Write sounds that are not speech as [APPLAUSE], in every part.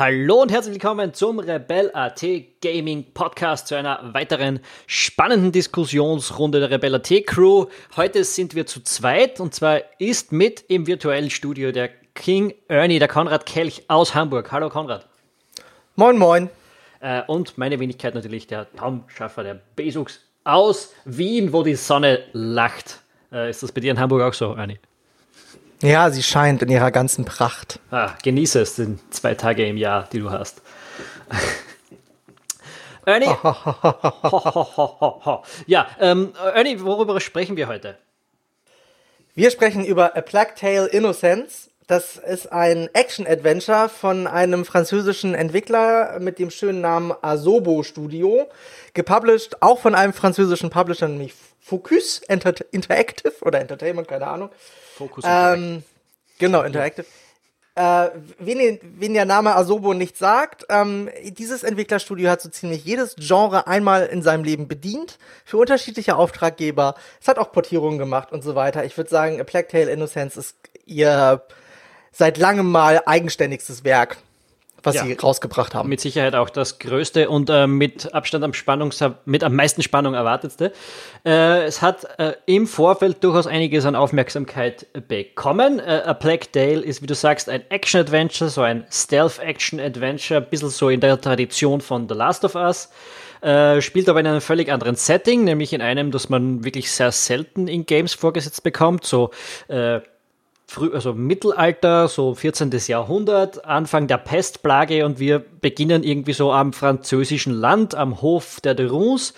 Hallo und herzlich willkommen zum Rebel.at Gaming Podcast zu einer weiteren spannenden Diskussionsrunde der Rebel.at Crew. Heute sind wir zu zweit und zwar ist mit im virtuellen Studio der King Ernie, der Konrad Kelch aus Hamburg. Hallo Konrad. Moin, moin. Äh, und meine Wenigkeit natürlich der Traumschaffer der Besux aus Wien, wo die Sonne lacht. Äh, ist das bei dir in Hamburg auch so, Ernie? Ja, sie scheint in ihrer ganzen Pracht. Ah, genieße es, den zwei Tage im Jahr, die du hast. Ernie. [LAUGHS] ja, ähm, Ernie, worüber sprechen wir heute? Wir sprechen über A Plague Tale Innocence. Das ist ein Action-Adventure von einem französischen Entwickler mit dem schönen Namen Asobo Studio. Gepublished auch von einem französischen Publisher, nämlich Focus Inter Interactive oder Entertainment, keine Ahnung. Focus ähm, Genau, Interactive. Äh, wen, wen, der Name Asobo nicht sagt, ähm, dieses Entwicklerstudio hat so ziemlich jedes Genre einmal in seinem Leben bedient, für unterschiedliche Auftraggeber. Es hat auch Portierungen gemacht und so weiter. Ich würde sagen, A Plague Tale Innocence ist ihr seit langem mal eigenständigstes Werk was ja. sie rausgebracht haben. Mit Sicherheit auch das größte und äh, mit Abstand am Spannungs mit am meisten Spannung erwartetste. Äh, es hat äh, im Vorfeld durchaus einiges an Aufmerksamkeit bekommen. Äh, A Plague Tale ist, wie du sagst, ein Action-Adventure, so ein Stealth-Action-Adventure, ein bisschen so in der Tradition von The Last of Us. Äh, spielt aber in einem völlig anderen Setting, nämlich in einem, das man wirklich sehr selten in Games vorgesetzt bekommt. So äh, früh, also Mittelalter, so 14. Jahrhundert, Anfang der Pestplage und wir beginnen irgendwie so am französischen Land, am Hof der de Runs,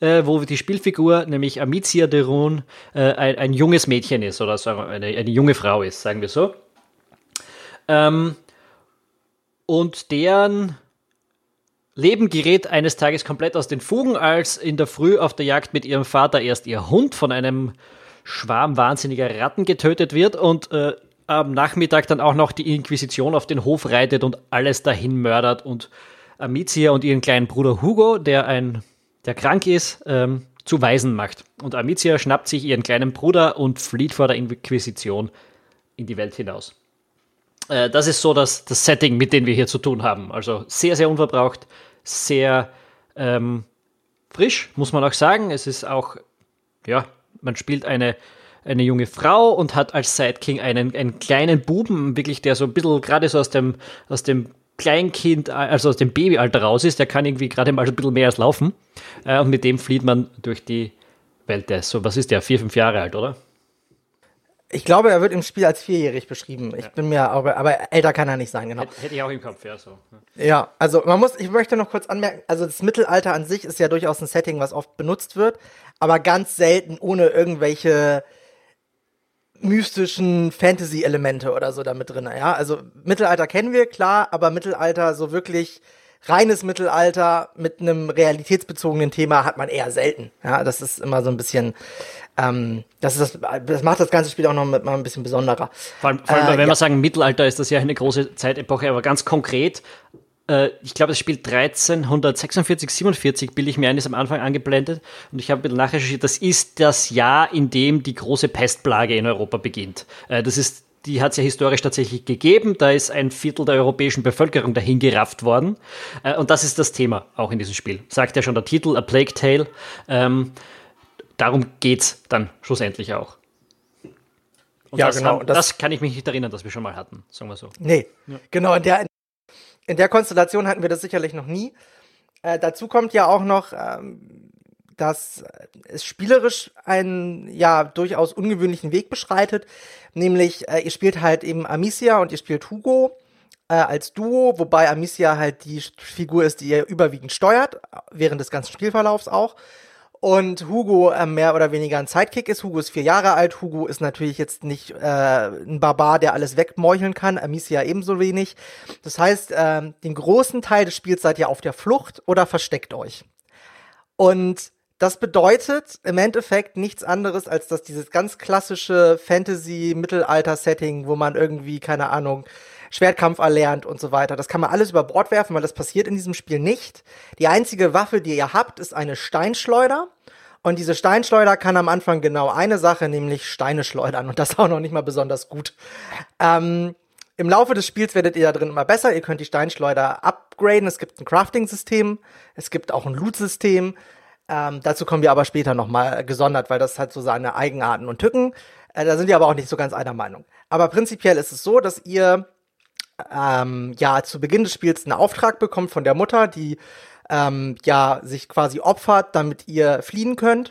äh, wo die Spielfigur, nämlich Amicia de Run, äh, ein, ein, junges Mädchen ist oder so eine, eine junge Frau ist, sagen wir so. Ähm, und deren Leben gerät eines Tages komplett aus den Fugen, als in der Früh auf der Jagd mit ihrem Vater erst ihr Hund von einem Schwarm wahnsinniger Ratten getötet wird und äh, am Nachmittag dann auch noch die Inquisition auf den Hof reitet und alles dahin mördert und Amicia und ihren kleinen Bruder Hugo, der ein, der krank ist, ähm, zu Waisen macht. Und Amicia schnappt sich ihren kleinen Bruder und flieht vor der Inquisition in die Welt hinaus. Äh, das ist so das, das Setting, mit dem wir hier zu tun haben. Also sehr, sehr unverbraucht, sehr ähm, frisch, muss man auch sagen. Es ist auch, ja, man spielt eine, eine junge Frau und hat als Sideking einen, einen kleinen Buben, wirklich, der so ein bisschen gerade so aus dem, aus dem Kleinkind, also aus dem Babyalter raus ist, der kann irgendwie gerade mal ein bisschen mehr als laufen. Äh, und mit dem flieht man durch die Welt. So, was ist der? Vier, fünf Jahre alt, oder? Ich glaube, er wird im Spiel als vierjährig beschrieben. Ich ja. bin mir aber, aber älter kann er nicht sein, genau. Hätte ich auch im Kopf, ja, so. Ja, also man muss, ich möchte noch kurz anmerken, also das Mittelalter an sich ist ja durchaus ein Setting, was oft benutzt wird, aber ganz selten ohne irgendwelche mystischen Fantasy-Elemente oder so damit drin. Ja, also Mittelalter kennen wir, klar, aber Mittelalter so wirklich reines Mittelalter mit einem realitätsbezogenen Thema hat man eher selten. Ja, das ist immer so ein bisschen, ähm, das, ist das, das macht das ganze Spiel auch noch mal ein bisschen besonderer. Vor allem, vor allem äh, wenn ja. wir sagen Mittelalter, ist das ja eine große Zeitepoche, aber ganz konkret äh, ich glaube, das Spiel 1346, 47, bilde ich mir ein, ist am Anfang angeblendet. Und ich habe ein bisschen nachrecherchiert, das ist das Jahr, in dem die große Pestplage in Europa beginnt. Äh, das ist die hat es ja historisch tatsächlich gegeben. Da ist ein Viertel der europäischen Bevölkerung dahin gerafft worden. Äh, und das ist das Thema auch in diesem Spiel. Sagt ja schon der Titel, A Plague Tale. Ähm, darum es dann schlussendlich auch. Und ja, das genau. Haben, das, das, kann ich mich nicht erinnern, dass wir schon mal hatten, sagen wir so. Nee, ja. genau. In der, in der Konstellation hatten wir das sicherlich noch nie. Äh, dazu kommt ja auch noch, ähm, dass es spielerisch einen ja durchaus ungewöhnlichen Weg beschreitet. Nämlich, äh, ihr spielt halt eben Amicia und ihr spielt Hugo äh, als Duo, wobei Amicia halt die Figur ist, die ihr überwiegend steuert, während des ganzen Spielverlaufs auch und Hugo äh, mehr oder weniger ein Sidekick ist. Hugo ist vier Jahre alt. Hugo ist natürlich jetzt nicht äh, ein Barbar, der alles wegmeucheln kann. Amicia ebenso wenig. Das heißt, äh, den großen Teil des Spiels seid ihr auf der Flucht oder versteckt euch. Und das bedeutet im Endeffekt nichts anderes, als dass dieses ganz klassische Fantasy-Mittelalter-Setting, wo man irgendwie, keine Ahnung, Schwertkampf erlernt und so weiter. Das kann man alles über Bord werfen, weil das passiert in diesem Spiel nicht. Die einzige Waffe, die ihr habt, ist eine Steinschleuder. Und diese Steinschleuder kann am Anfang genau eine Sache, nämlich Steine schleudern. Und das auch noch nicht mal besonders gut. Ähm, Im Laufe des Spiels werdet ihr da drin immer besser. Ihr könnt die Steinschleuder upgraden. Es gibt ein Crafting-System. Es gibt auch ein Loot-System. Ähm, dazu kommen wir aber später nochmal gesondert, weil das hat so seine Eigenarten und Tücken. Äh, da sind wir aber auch nicht so ganz einer Meinung. Aber prinzipiell ist es so, dass ihr ähm, ja zu Beginn des Spiels einen Auftrag bekommt von der Mutter, die ähm, ja sich quasi opfert, damit ihr fliehen könnt.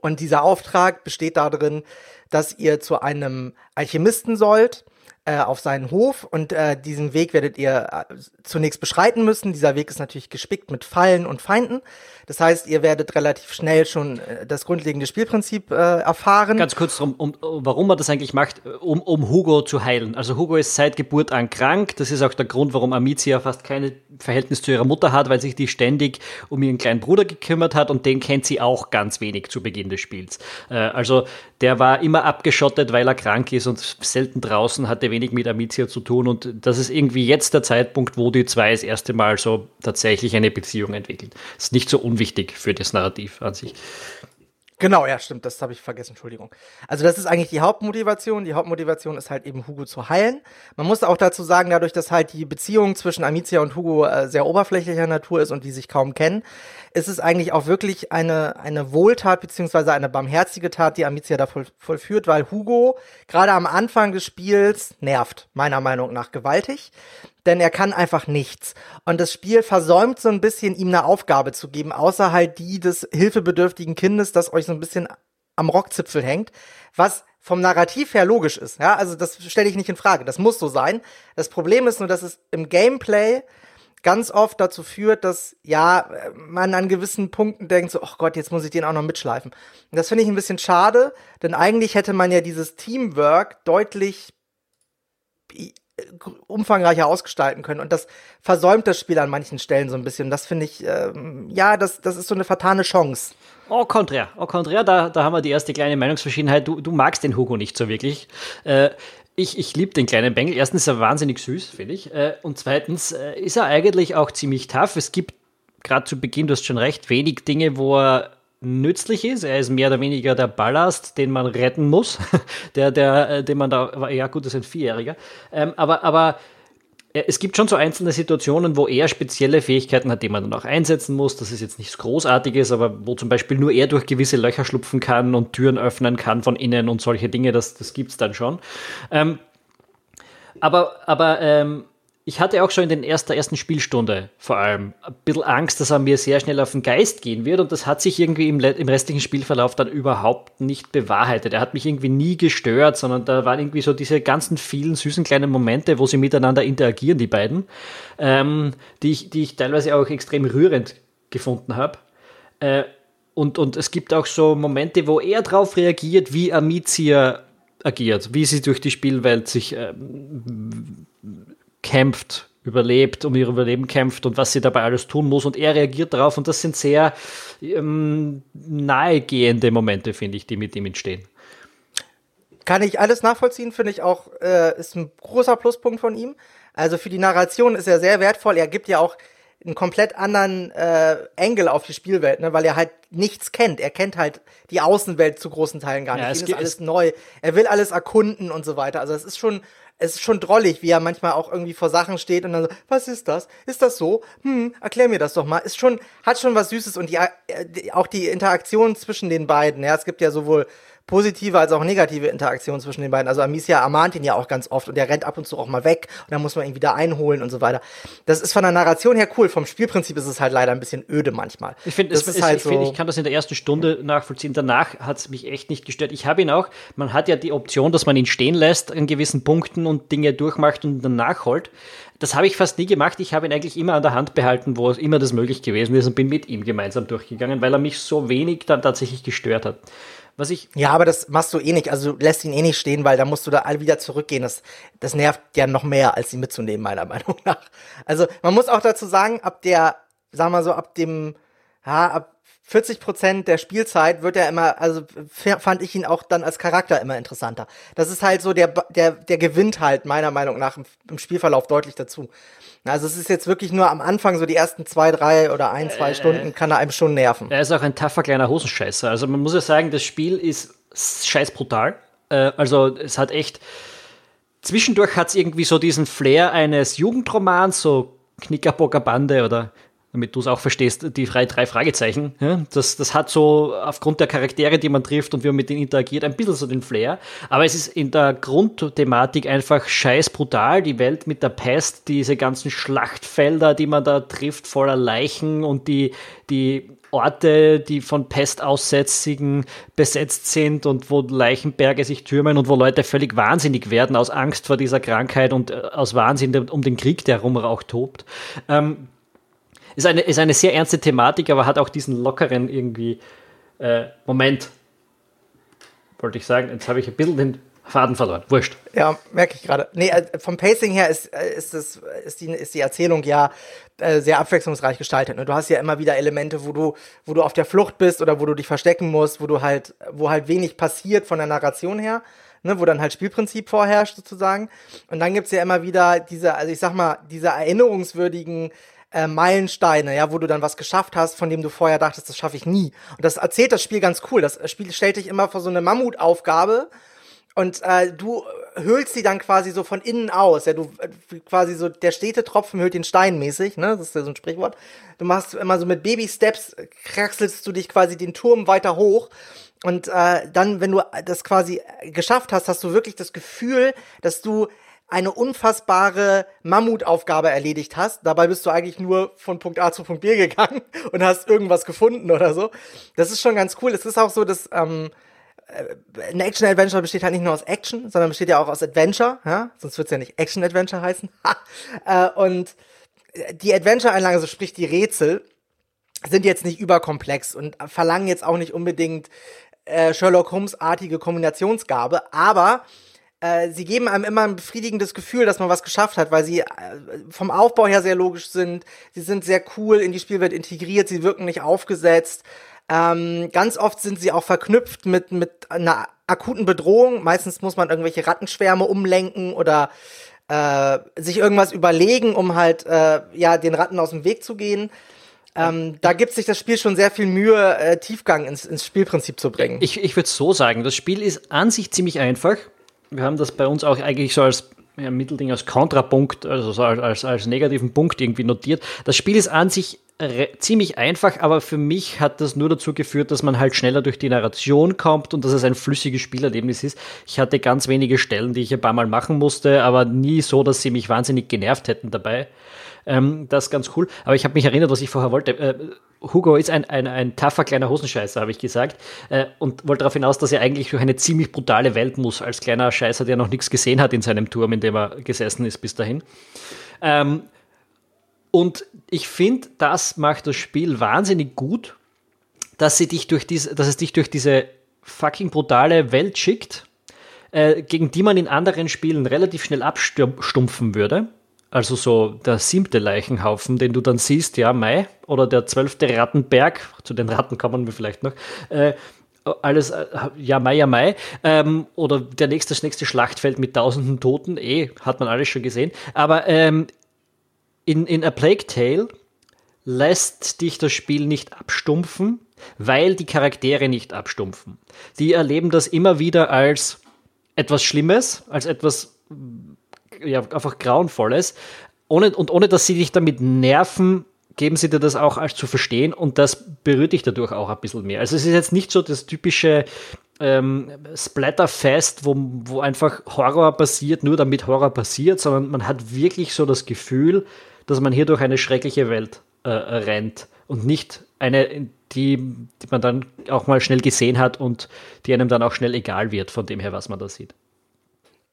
Und dieser Auftrag besteht darin, dass ihr zu einem Alchemisten sollt äh, auf seinen Hof und äh, diesen Weg werdet ihr äh, zunächst beschreiten müssen. Dieser Weg ist natürlich gespickt mit Fallen und Feinden. Das heißt, ihr werdet relativ schnell schon äh, das grundlegende Spielprinzip äh, erfahren. Ganz kurz, um, um, warum man das eigentlich macht, um, um Hugo zu heilen. Also Hugo ist seit Geburt an krank. Das ist auch der Grund, warum Amicia fast kein Verhältnis zu ihrer Mutter hat, weil sich die ständig um ihren kleinen Bruder gekümmert hat und den kennt sie auch ganz wenig zu Beginn des Spiels. Äh, also der war immer abgeschottet, weil er krank ist und selten draußen hatte wenig mit Amicia zu tun. Und das ist irgendwie jetzt der Zeitpunkt, wo die zwei das erste Mal so tatsächlich eine Beziehung entwickeln. Das ist nicht so unwichtig für das Narrativ an sich. Genau, ja, stimmt, das habe ich vergessen, Entschuldigung. Also das ist eigentlich die Hauptmotivation. Die Hauptmotivation ist halt eben Hugo zu heilen. Man muss auch dazu sagen, dadurch, dass halt die Beziehung zwischen Amicia und Hugo äh, sehr oberflächlicher Natur ist und die sich kaum kennen, ist es eigentlich auch wirklich eine, eine Wohltat beziehungsweise eine barmherzige Tat, die Amicia da voll, vollführt, weil Hugo gerade am Anfang des Spiels nervt, meiner Meinung nach gewaltig denn er kann einfach nichts. Und das Spiel versäumt so ein bisschen, ihm eine Aufgabe zu geben, außer halt die des hilfebedürftigen Kindes, das euch so ein bisschen am Rockzipfel hängt, was vom Narrativ her logisch ist. Ja, also das stelle ich nicht in Frage. Das muss so sein. Das Problem ist nur, dass es im Gameplay ganz oft dazu führt, dass ja man an gewissen Punkten denkt so, ach Gott, jetzt muss ich den auch noch mitschleifen. Und das finde ich ein bisschen schade, denn eigentlich hätte man ja dieses Teamwork deutlich umfangreicher ausgestalten können. Und das versäumt das Spiel an manchen Stellen so ein bisschen. Das finde ich, ähm, ja, das, das ist so eine vertane Chance. Au contraire, au contraire, da, da haben wir die erste kleine Meinungsverschiedenheit. Du, du magst den Hugo nicht so wirklich. Äh, ich, ich liebe den kleinen Bengel. Erstens ist er wahnsinnig süß, finde ich. Äh, und zweitens äh, ist er eigentlich auch ziemlich tough. Es gibt gerade zu Beginn, du hast schon recht, wenig Dinge, wo er nützlich ist. Er ist mehr oder weniger der Ballast, den man retten muss, [LAUGHS] der, der, äh, den man da, ja gut, das ist ein Vierjähriger. Ähm, aber, aber äh, es gibt schon so einzelne Situationen, wo er spezielle Fähigkeiten hat, die man dann auch einsetzen muss. Das ist jetzt nichts Großartiges, aber wo zum Beispiel nur er durch gewisse Löcher schlupfen kann und Türen öffnen kann von innen und solche Dinge, das, das gibt es dann schon. Ähm, aber aber ähm, ich hatte auch schon in den ersten, ersten Spielstunde vor allem ein bisschen Angst, dass er mir sehr schnell auf den Geist gehen wird und das hat sich irgendwie im, im restlichen Spielverlauf dann überhaupt nicht bewahrheitet. Er hat mich irgendwie nie gestört, sondern da waren irgendwie so diese ganzen vielen süßen kleinen Momente, wo sie miteinander interagieren, die beiden, ähm, die, ich, die ich teilweise auch extrem rührend gefunden habe. Äh, und, und es gibt auch so Momente, wo er darauf reagiert, wie Amicia agiert, wie sie durch die Spielwelt sich ähm, kämpft, überlebt, um ihr Überleben kämpft und was sie dabei alles tun muss. Und er reagiert darauf und das sind sehr ähm, nahegehende Momente, finde ich, die mit ihm entstehen. Kann ich alles nachvollziehen, finde ich auch, äh, ist ein großer Pluspunkt von ihm. Also für die Narration ist er sehr wertvoll. Er gibt ja auch einen komplett anderen äh, Angle auf die Spielwelt, ne, weil er halt nichts kennt. Er kennt halt die Außenwelt zu großen Teilen gar nicht. Ja, es ist alles neu. Er will alles erkunden und so weiter. Also es ist schon es ist schon drollig, wie er manchmal auch irgendwie vor Sachen steht und dann so, was ist das? Ist das so? Hm, erklär mir das doch mal. Ist schon, hat schon was Süßes und die, äh, auch die Interaktion zwischen den beiden, ja, es gibt ja sowohl positive als auch negative Interaktion zwischen den beiden. Also Amicia ermahnt ihn ja auch ganz oft und er rennt ab und zu auch mal weg und dann muss man ihn wieder einholen und so weiter. Das ist von der Narration her cool. Vom Spielprinzip ist es halt leider ein bisschen öde manchmal. Ich finde, halt ich, so find, ich kann das in der ersten Stunde nachvollziehen. Danach hat es mich echt nicht gestört. Ich habe ihn auch, man hat ja die Option, dass man ihn stehen lässt an gewissen Punkten und Dinge durchmacht und dann nachholt. Das habe ich fast nie gemacht. Ich habe ihn eigentlich immer an der Hand behalten, wo es immer das möglich gewesen ist und bin mit ihm gemeinsam durchgegangen, weil er mich so wenig dann tatsächlich gestört hat. Was ich ja, aber das machst du eh nicht. Also du lässt ihn eh nicht stehen, weil da musst du da all wieder zurückgehen. Das, das nervt ja noch mehr, als ihn mitzunehmen, meiner [LAUGHS] Meinung nach. Also man muss auch dazu sagen, ab der, sagen wir so, ab dem, ja, ab 40 Prozent der Spielzeit wird er immer, also fand ich ihn auch dann als Charakter immer interessanter. Das ist halt so, der, der, der gewinnt halt meiner Meinung nach im, im Spielverlauf deutlich dazu. Also es ist jetzt wirklich nur am Anfang, so die ersten zwei, drei oder ein, zwei äh, Stunden, kann er einem schon nerven. Er ist auch ein taffer kleiner Hosenscheißer. Also man muss ja sagen, das Spiel ist scheiß brutal. Äh, also es hat echt zwischendurch hat es irgendwie so diesen Flair eines Jugendromans, so Knickerbocker Bande oder damit du es auch verstehst, die drei, Fragezeichen. Das, das hat so aufgrund der Charaktere, die man trifft und wie man mit denen interagiert, ein bisschen so den Flair. Aber es ist in der Grundthematik einfach scheiß brutal. Die Welt mit der Pest, diese ganzen Schlachtfelder, die man da trifft, voller Leichen und die, die Orte, die von Pestaussätzigen besetzt sind und wo Leichenberge sich türmen und wo Leute völlig wahnsinnig werden aus Angst vor dieser Krankheit und äh, aus Wahnsinn um den Krieg, der herum tobt. Ähm, ist eine, ist eine sehr ernste Thematik, aber hat auch diesen lockeren irgendwie äh, Moment. Wollte ich sagen, jetzt habe ich ein bisschen den Faden verloren. Wurscht. Ja, merke ich gerade. Nee, äh, vom Pacing her ist, äh, ist, das, ist, die, ist die Erzählung ja äh, sehr abwechslungsreich gestaltet. Ne? Du hast ja immer wieder Elemente, wo du, wo du auf der Flucht bist oder wo du dich verstecken musst, wo du halt, wo halt wenig passiert von der Narration her. Ne, wo dann halt Spielprinzip vorherrscht sozusagen. Und dann gibt's ja immer wieder diese, also ich sag mal, diese erinnerungswürdigen äh, Meilensteine, ja, wo du dann was geschafft hast, von dem du vorher dachtest, das schaffe ich nie. Und das erzählt das Spiel ganz cool. Das Spiel stellt dich immer vor so eine Mammutaufgabe und äh, du hüllst sie dann quasi so von innen aus. Ja, du äh, quasi so der stete Tropfen hüllt den Stein mäßig, ne? Das ist ja so ein Sprichwort. Du machst immer so mit Baby Steps kraxelst du dich quasi den Turm weiter hoch. Und äh, dann, wenn du das quasi geschafft hast, hast du wirklich das Gefühl, dass du eine unfassbare Mammutaufgabe erledigt hast. Dabei bist du eigentlich nur von Punkt A zu Punkt B gegangen [LAUGHS] und hast irgendwas gefunden oder so. Das ist schon ganz cool. Es ist auch so, dass ähm, äh, ein Action-Adventure besteht halt nicht nur aus Action, sondern besteht ja auch aus Adventure. Ja? Sonst wird es ja nicht Action-Adventure heißen. [LAUGHS] äh, und die Adventure-Einlagen, also sprich die Rätsel, sind jetzt nicht überkomplex und verlangen jetzt auch nicht unbedingt äh, Sherlock Holmes-artige Kombinationsgabe, aber äh, sie geben einem immer ein befriedigendes Gefühl, dass man was geschafft hat, weil sie äh, vom Aufbau her sehr logisch sind. Sie sind sehr cool in die Spielwelt integriert, sie wirken nicht aufgesetzt. Ähm, ganz oft sind sie auch verknüpft mit, mit einer akuten Bedrohung. Meistens muss man irgendwelche Rattenschwärme umlenken oder äh, sich irgendwas überlegen, um halt äh, ja den Ratten aus dem Weg zu gehen. Ähm, da gibt sich das Spiel schon sehr viel Mühe, äh, Tiefgang ins, ins Spielprinzip zu bringen. Ich, ich würde so sagen, das Spiel ist an sich ziemlich einfach wir haben das bei uns auch eigentlich so als ja, Mittelding als Kontrapunkt, also so als, als, als negativen Punkt irgendwie notiert. Das Spiel ist an sich ziemlich einfach, aber für mich hat das nur dazu geführt, dass man halt schneller durch die Narration kommt und dass es ein flüssiges Spielerlebnis ist. Ich hatte ganz wenige Stellen, die ich ein paar Mal machen musste, aber nie so, dass sie mich wahnsinnig genervt hätten dabei. Ähm, das ist ganz cool. Aber ich habe mich erinnert, was ich vorher wollte. Äh, Hugo ist ein, ein, ein taffer kleiner Hosenscheißer, habe ich gesagt. Äh, und wollte darauf hinaus, dass er eigentlich durch eine ziemlich brutale Welt muss, als kleiner Scheißer, der noch nichts gesehen hat in seinem Turm, in dem er gesessen ist bis dahin. Ähm, und ich finde, das macht das Spiel wahnsinnig gut, dass, sie dich durch diese, dass es dich durch diese fucking brutale Welt schickt, äh, gegen die man in anderen Spielen relativ schnell abstumpfen würde. Also so der siebte Leichenhaufen, den du dann siehst, ja, Mai, oder der zwölfte Rattenberg, zu den Ratten kommen wir vielleicht noch, äh, alles, äh, ja, Mai, ja, Mai, ähm, oder der nächste, das nächste Schlachtfeld mit tausenden Toten, eh, hat man alles schon gesehen, aber ähm, in, in A Plague Tale lässt dich das Spiel nicht abstumpfen, weil die Charaktere nicht abstumpfen. Die erleben das immer wieder als etwas Schlimmes, als etwas ja, einfach Grauenvolles. Ohne, und ohne, dass sie dich damit nerven, geben sie dir das auch als zu verstehen und das berührt dich dadurch auch ein bisschen mehr. Also es ist jetzt nicht so das typische ähm, Splatterfest, wo, wo einfach Horror passiert, nur damit Horror passiert, sondern man hat wirklich so das Gefühl, dass man hier durch eine schreckliche Welt äh, rennt und nicht eine, die, die man dann auch mal schnell gesehen hat und die einem dann auch schnell egal wird von dem her, was man da sieht.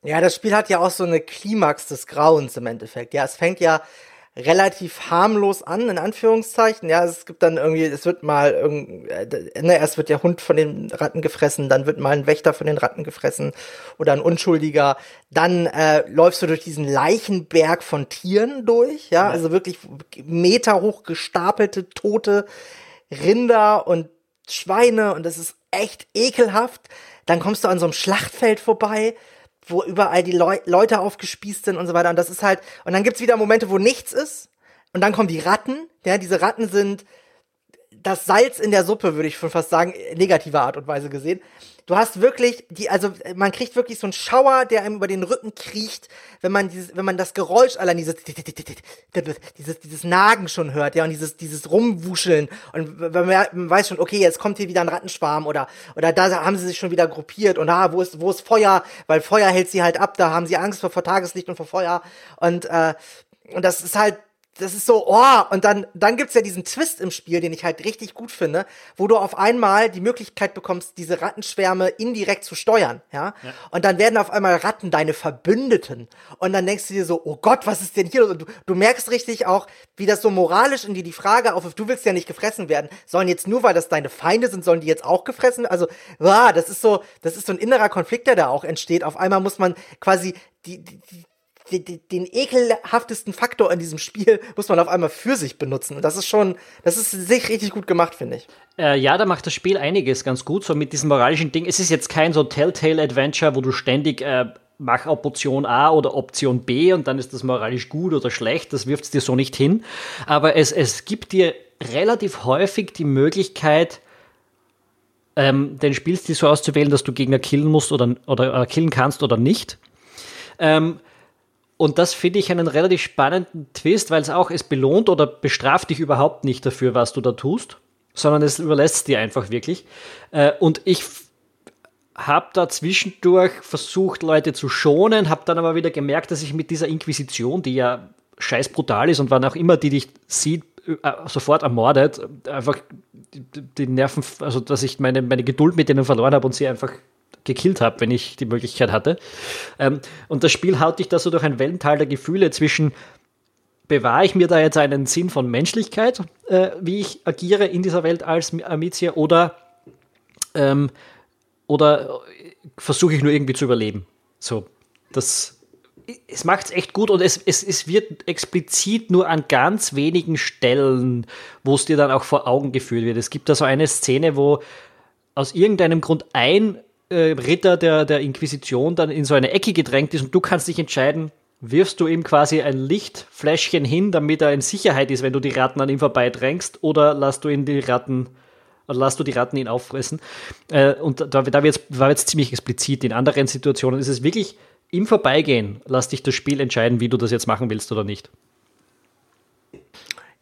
Ja, das Spiel hat ja auch so eine Klimax des Grauens im Endeffekt. Ja, es fängt ja relativ harmlos an, in Anführungszeichen. Ja, es gibt dann irgendwie, es wird mal irgend, äh, ne, erst wird der Hund von den Ratten gefressen, dann wird mal ein Wächter von den Ratten gefressen oder ein Unschuldiger. Dann äh, läufst du durch diesen Leichenberg von Tieren durch, ja, ja. also wirklich meterhoch gestapelte tote Rinder und Schweine und das ist echt ekelhaft. Dann kommst du an so einem Schlachtfeld vorbei wo überall die Leu Leute aufgespießt sind und so weiter. Und das ist halt, und dann gibt's wieder Momente, wo nichts ist. Und dann kommen die Ratten. Ja, diese Ratten sind das Salz in der Suppe, würde ich schon fast sagen, negativer Art und Weise gesehen. Du hast wirklich die, also man kriegt wirklich so einen Schauer, der einem über den Rücken kriecht, wenn man dieses, wenn man das Geräusch allein dieses, dieses, dieses Nagen schon hört, ja, und dieses, dieses Rumwuscheln. Und man, man weiß schon, okay, jetzt kommt hier wieder ein Rattenschwarm oder, oder da haben sie sich schon wieder gruppiert und ah, wo ist, wo ist Feuer? Weil Feuer hält sie halt ab, da haben sie Angst vor, vor Tageslicht und vor Feuer. Und, äh, und das ist halt, das ist so, oh, und dann, dann gibt's ja diesen Twist im Spiel, den ich halt richtig gut finde, wo du auf einmal die Möglichkeit bekommst, diese Rattenschwärme indirekt zu steuern, ja? ja. Und dann werden auf einmal Ratten deine Verbündeten. Und dann denkst du dir so, oh Gott, was ist denn hier? Und du, du merkst richtig auch, wie das so moralisch in dir die Frage aufwirft, du willst ja nicht gefressen werden. Sollen jetzt nur, weil das deine Feinde sind, sollen die jetzt auch gefressen? Also, ah, das ist so, das ist so ein innerer Konflikt, der da auch entsteht. Auf einmal muss man quasi die, die, den, ekelhaftesten Faktor in diesem Spiel muss man auf einmal für sich benutzen. Das ist schon, das ist sich richtig gut gemacht, finde ich. Äh, ja, da macht das Spiel einiges ganz gut, so mit diesem moralischen Ding. Es ist jetzt kein so Telltale-Adventure, wo du ständig äh, mach Option A oder Option B und dann ist das moralisch gut oder schlecht. Das wirft es dir so nicht hin. Aber es, es gibt dir relativ häufig die Möglichkeit, ähm, den Spielstil so auszuwählen, dass du Gegner killen musst oder, oder äh, killen kannst oder nicht. Ähm, und das finde ich einen relativ spannenden Twist, weil es auch, es belohnt oder bestraft dich überhaupt nicht dafür, was du da tust, sondern es überlässt dir einfach wirklich. Äh, und ich habe da zwischendurch versucht, Leute zu schonen, habe dann aber wieder gemerkt, dass ich mit dieser Inquisition, die ja scheiß brutal ist und wann auch immer die dich sieht, äh, sofort ermordet, einfach die Nerven, also dass ich meine, meine Geduld mit denen verloren habe und sie einfach gekillt habe, wenn ich die Möglichkeit hatte. Ähm, und das Spiel haut dich da so durch ein Wellental der Gefühle zwischen bewahre ich mir da jetzt einen Sinn von Menschlichkeit, äh, wie ich agiere in dieser Welt als Amicia, oder, ähm, oder versuche ich nur irgendwie zu überleben. So, das es macht es echt gut und es, es, es wird explizit nur an ganz wenigen Stellen, wo es dir dann auch vor Augen geführt wird. Es gibt da so eine Szene, wo aus irgendeinem Grund ein äh, Ritter der, der Inquisition dann in so eine Ecke gedrängt ist und du kannst dich entscheiden, wirfst du ihm quasi ein Lichtfläschchen hin, damit er in Sicherheit ist, wenn du die Ratten an ihm vorbeidrängst, oder lässt du ihn die Ratten oder lass du die Ratten ihn auffressen. Äh, und da, da wird's, war jetzt ziemlich explizit. In anderen Situationen ist es wirklich im Vorbeigehen, lass dich das Spiel entscheiden, wie du das jetzt machen willst oder nicht.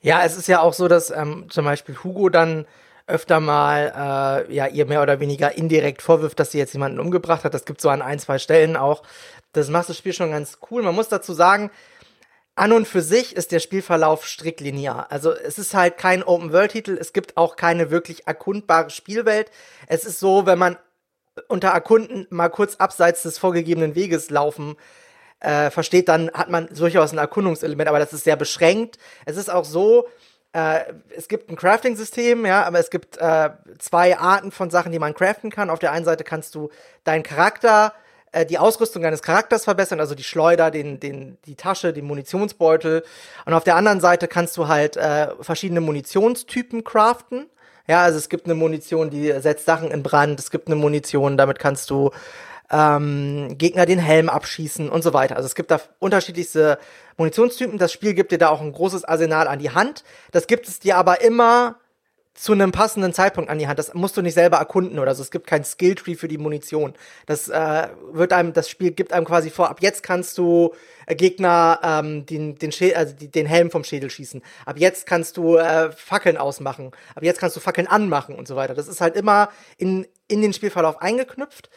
Ja, es ist ja auch so, dass ähm, zum Beispiel Hugo dann öfter mal äh, ja ihr mehr oder weniger indirekt vorwirft, dass sie jetzt jemanden umgebracht hat. Das gibt so an ein, zwei Stellen auch. Das macht das Spiel schon ganz cool. Man muss dazu sagen, an und für sich ist der Spielverlauf strikt linear. Also es ist halt kein Open-World-Titel, es gibt auch keine wirklich erkundbare Spielwelt. Es ist so, wenn man unter Erkunden mal kurz abseits des vorgegebenen Weges laufen äh, versteht, dann hat man durchaus ein Erkundungselement, aber das ist sehr beschränkt. Es ist auch so, äh, es gibt ein Crafting-System, ja, aber es gibt äh, zwei Arten von Sachen, die man craften kann. Auf der einen Seite kannst du deinen Charakter, äh, die Ausrüstung deines Charakters verbessern, also die Schleuder, den, den, die Tasche, den Munitionsbeutel. Und auf der anderen Seite kannst du halt äh, verschiedene Munitionstypen craften. Ja, also es gibt eine Munition, die setzt Sachen in Brand. Es gibt eine Munition, damit kannst du ähm, Gegner den Helm abschießen und so weiter. Also es gibt da unterschiedlichste Munitionstypen. Das Spiel gibt dir da auch ein großes Arsenal an die Hand. Das gibt es dir aber immer zu einem passenden Zeitpunkt an die Hand. Das musst du nicht selber erkunden oder so. Es gibt kein Skilltree für die Munition. Das äh, wird einem, das Spiel gibt einem quasi vor. Ab jetzt kannst du äh, Gegner ähm, den den, Schädel, also den Helm vom Schädel schießen. Ab jetzt kannst du äh, Fackeln ausmachen. Ab jetzt kannst du Fackeln anmachen und so weiter. Das ist halt immer in in den Spielverlauf eingeknüpft.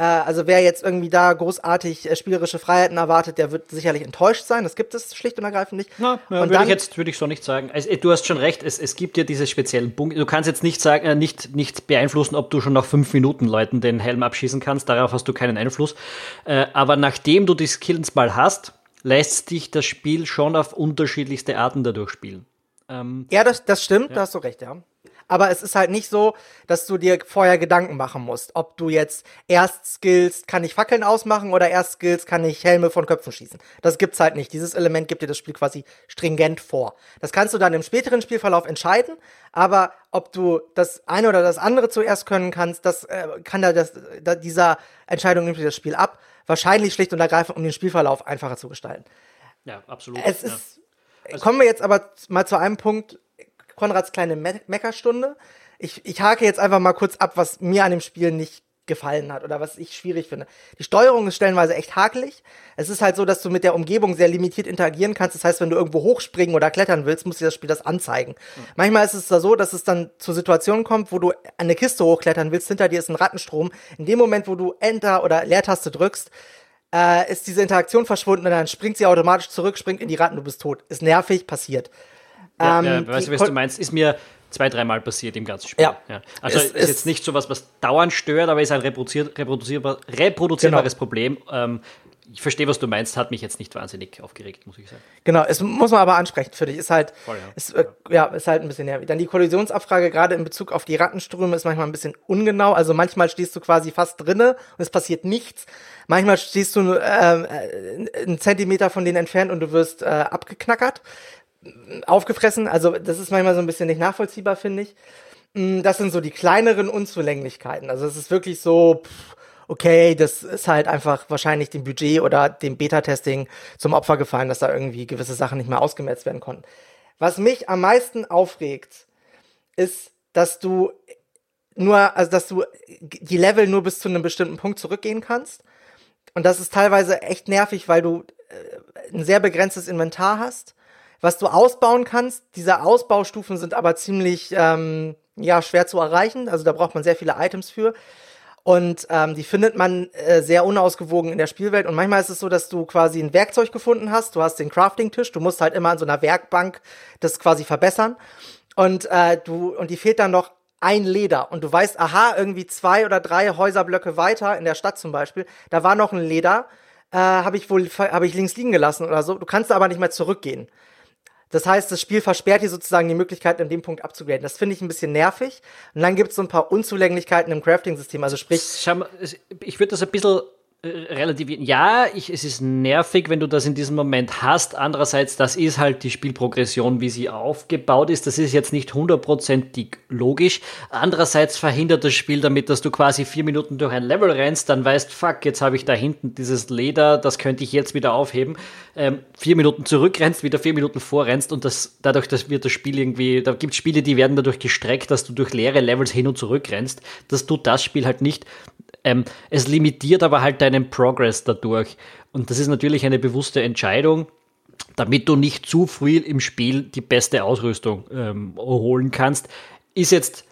Äh, also wer jetzt irgendwie da großartig äh, spielerische Freiheiten erwartet, der wird sicherlich enttäuscht sein. Das gibt es schlicht und ergreifend nicht. Na, ja, würde ich jetzt würde ich so nicht sagen. Also, du hast schon recht, es, es gibt ja diese speziellen Punkte. Du kannst jetzt nicht sagen, äh, nicht, nicht beeinflussen, ob du schon nach fünf Minuten Leuten den Helm abschießen kannst. Darauf hast du keinen Einfluss. Aber nachdem du die Skills mal hast, lässt dich das Spiel schon auf unterschiedlichste Arten dadurch spielen. Ähm, ja, das, das stimmt, ja. da hast du recht, ja aber es ist halt nicht so, dass du dir vorher Gedanken machen musst, ob du jetzt erst Skills kann ich Fackeln ausmachen oder erst Skills kann ich Helme von Köpfen schießen. Das gibt's halt nicht. Dieses Element gibt dir das Spiel quasi stringent vor. Das kannst du dann im späteren Spielverlauf entscheiden, aber ob du das eine oder das andere zuerst können kannst, das äh, kann da das, da, dieser Entscheidung nimmt dir das Spiel ab. Wahrscheinlich schlicht und ergreifend, um den Spielverlauf einfacher zu gestalten. Ja, absolut. Es ja. ist, also, kommen wir jetzt aber mal zu einem Punkt, Konrads kleine Me Meckerstunde. Ich, ich hake jetzt einfach mal kurz ab, was mir an dem Spiel nicht gefallen hat oder was ich schwierig finde. Die Steuerung ist stellenweise echt hakelig. Es ist halt so, dass du mit der Umgebung sehr limitiert interagieren kannst. Das heißt, wenn du irgendwo hochspringen oder klettern willst, muss dir das Spiel das anzeigen. Mhm. Manchmal ist es da so, dass es dann zu Situationen kommt, wo du eine Kiste hochklettern willst, hinter dir ist ein Rattenstrom. In dem Moment, wo du Enter oder Leertaste drückst, äh, ist diese Interaktion verschwunden und dann springt sie automatisch zurück, springt in die Ratten, du bist tot. Ist nervig, passiert. Ja, ähm, ja, weißt du, was du meinst? Ist mir zwei, dreimal passiert im ganzen Spiel. Ja. ja. Also es, ist jetzt nicht so was, was dauernd stört, aber ist ein reproduzierbar, reproduzierbares genau. Problem. Ähm, ich verstehe, was du meinst, hat mich jetzt nicht wahnsinnig aufgeregt, muss ich sagen. Genau, es muss man aber ansprechen für dich. Ist halt, Voll, ja. Ist, äh, ja, ist halt ein bisschen nervig. Dann die Kollisionsabfrage, gerade in Bezug auf die Rattenströme, ist manchmal ein bisschen ungenau. Also manchmal stehst du quasi fast drinne und es passiert nichts. Manchmal stehst du äh, einen Zentimeter von denen entfernt und du wirst äh, abgeknackert aufgefressen. Also das ist manchmal so ein bisschen nicht nachvollziehbar, finde ich. Mm, das sind so die kleineren Unzulänglichkeiten. Also es ist wirklich so, okay, das ist halt einfach wahrscheinlich dem Budget oder dem Beta-Testing zum Opfer gefallen, dass da irgendwie gewisse Sachen nicht mehr ausgemerzt werden konnten. Was mich am meisten aufregt, ist, dass du nur, also dass du die Level nur bis zu einem bestimmten Punkt zurückgehen kannst. Und das ist teilweise echt nervig, weil du äh, ein sehr begrenztes Inventar hast was du ausbauen kannst. Diese Ausbaustufen sind aber ziemlich ähm, ja, schwer zu erreichen. Also da braucht man sehr viele Items für. Und ähm, die findet man äh, sehr unausgewogen in der Spielwelt. Und manchmal ist es so, dass du quasi ein Werkzeug gefunden hast. Du hast den Crafting-Tisch. Du musst halt immer an so einer Werkbank das quasi verbessern. Und äh, du und die fehlt dann noch ein Leder. Und du weißt, aha, irgendwie zwei oder drei Häuserblöcke weiter in der Stadt zum Beispiel, da war noch ein Leder. Äh, habe ich wohl habe ich links liegen gelassen oder so. Du kannst aber nicht mehr zurückgehen. Das heißt, das Spiel versperrt dir sozusagen die Möglichkeit, in dem Punkt abzugraden. Das finde ich ein bisschen nervig. Und dann gibt es so ein paar Unzulänglichkeiten im Crafting-System. Also sprich. Mal, ich würde das ein bisschen relativieren. Ja, ich, es ist nervig, wenn du das in diesem Moment hast. Andererseits, das ist halt die Spielprogression, wie sie aufgebaut ist. Das ist jetzt nicht hundertprozentig logisch. Andererseits verhindert das Spiel damit, dass du quasi vier Minuten durch ein Level rennst, dann weißt, fuck, jetzt habe ich da hinten dieses Leder, das könnte ich jetzt wieder aufheben. Ähm, vier Minuten zurückrennst, wieder vier Minuten vorrennst und das, dadurch, dass wird das Spiel irgendwie, da gibt Spiele, die werden dadurch gestreckt, dass du durch leere Levels hin und zurück rennst. Das tut das Spiel halt nicht. Ähm, es limitiert aber halt deinen Progress dadurch. Und das ist natürlich eine bewusste Entscheidung, damit du nicht zu früh im Spiel die beste Ausrüstung ähm, holen kannst. Ist jetzt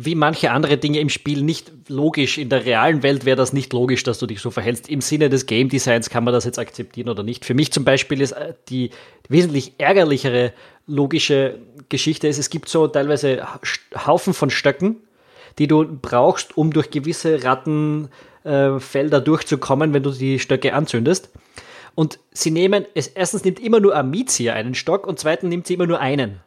wie manche andere Dinge im Spiel nicht logisch. In der realen Welt wäre das nicht logisch, dass du dich so verhältst. Im Sinne des Game Designs kann man das jetzt akzeptieren oder nicht. Für mich zum Beispiel ist äh, die wesentlich ärgerlichere logische Geschichte ist, es gibt so teilweise Haufen von Stöcken, die du brauchst, um durch gewisse Rattenfelder äh, durchzukommen, wenn du die Stöcke anzündest. Und sie nehmen, es, erstens nimmt immer nur Amicia einen Stock und zweitens nimmt sie immer nur einen.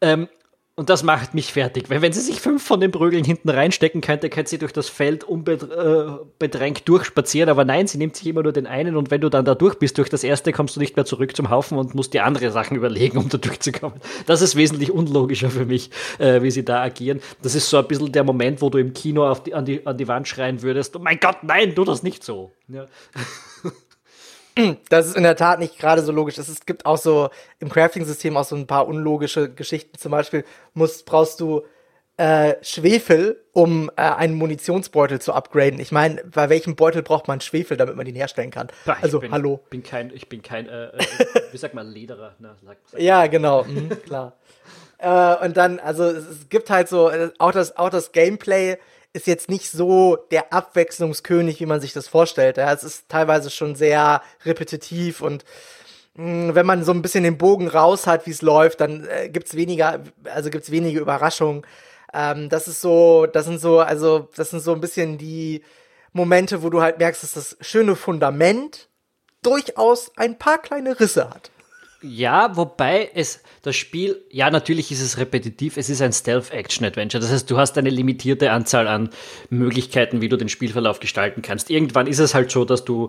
Ähm, und das macht mich fertig, weil wenn sie sich fünf von den Prügeln hinten reinstecken könnte, könnte sie durch das Feld unbedrängt äh, durchspazieren. Aber nein, sie nimmt sich immer nur den einen und wenn du dann da durch bist, durch das erste, kommst du nicht mehr zurück zum Haufen und musst dir andere Sachen überlegen, um da durchzukommen. Das ist wesentlich unlogischer für mich, äh, wie sie da agieren. Das ist so ein bisschen der Moment, wo du im Kino die, an, die, an die Wand schreien würdest, oh mein Gott, nein, tu das nicht so. Ja. [LAUGHS] Das ist in der Tat nicht gerade so logisch. Es gibt auch so im Crafting-System auch so ein paar unlogische Geschichten. Zum Beispiel musst, brauchst du äh, Schwefel, um äh, einen Munitionsbeutel zu upgraden. Ich meine, bei welchem Beutel braucht man Schwefel, damit man den herstellen kann? Ja, also, bin, hallo. Bin kein, ich bin kein, äh, äh [LAUGHS] wie sagt man, Lederer. Ne? Sag, sag ja, genau, mhm, klar. Äh, und dann, also es gibt halt so, äh, auch das, auch das Gameplay ist jetzt nicht so der Abwechslungskönig, wie man sich das vorstellt. Ja, es ist teilweise schon sehr repetitiv und mh, hm, wenn man so ein bisschen den Bogen raus hat, wie es läuft, dann äh, gibt's weniger, also gibt's wenige Überraschungen. Ähm, das ist so, das sind so, also das sind so ein bisschen die Momente, wo du halt merkst, dass das schöne Fundament durchaus ein paar kleine Risse hat. Ja, wobei es das Spiel, ja, natürlich ist es repetitiv, es ist ein Stealth-Action-Adventure. Das heißt, du hast eine limitierte Anzahl an Möglichkeiten, wie du den Spielverlauf gestalten kannst. Irgendwann ist es halt so, dass du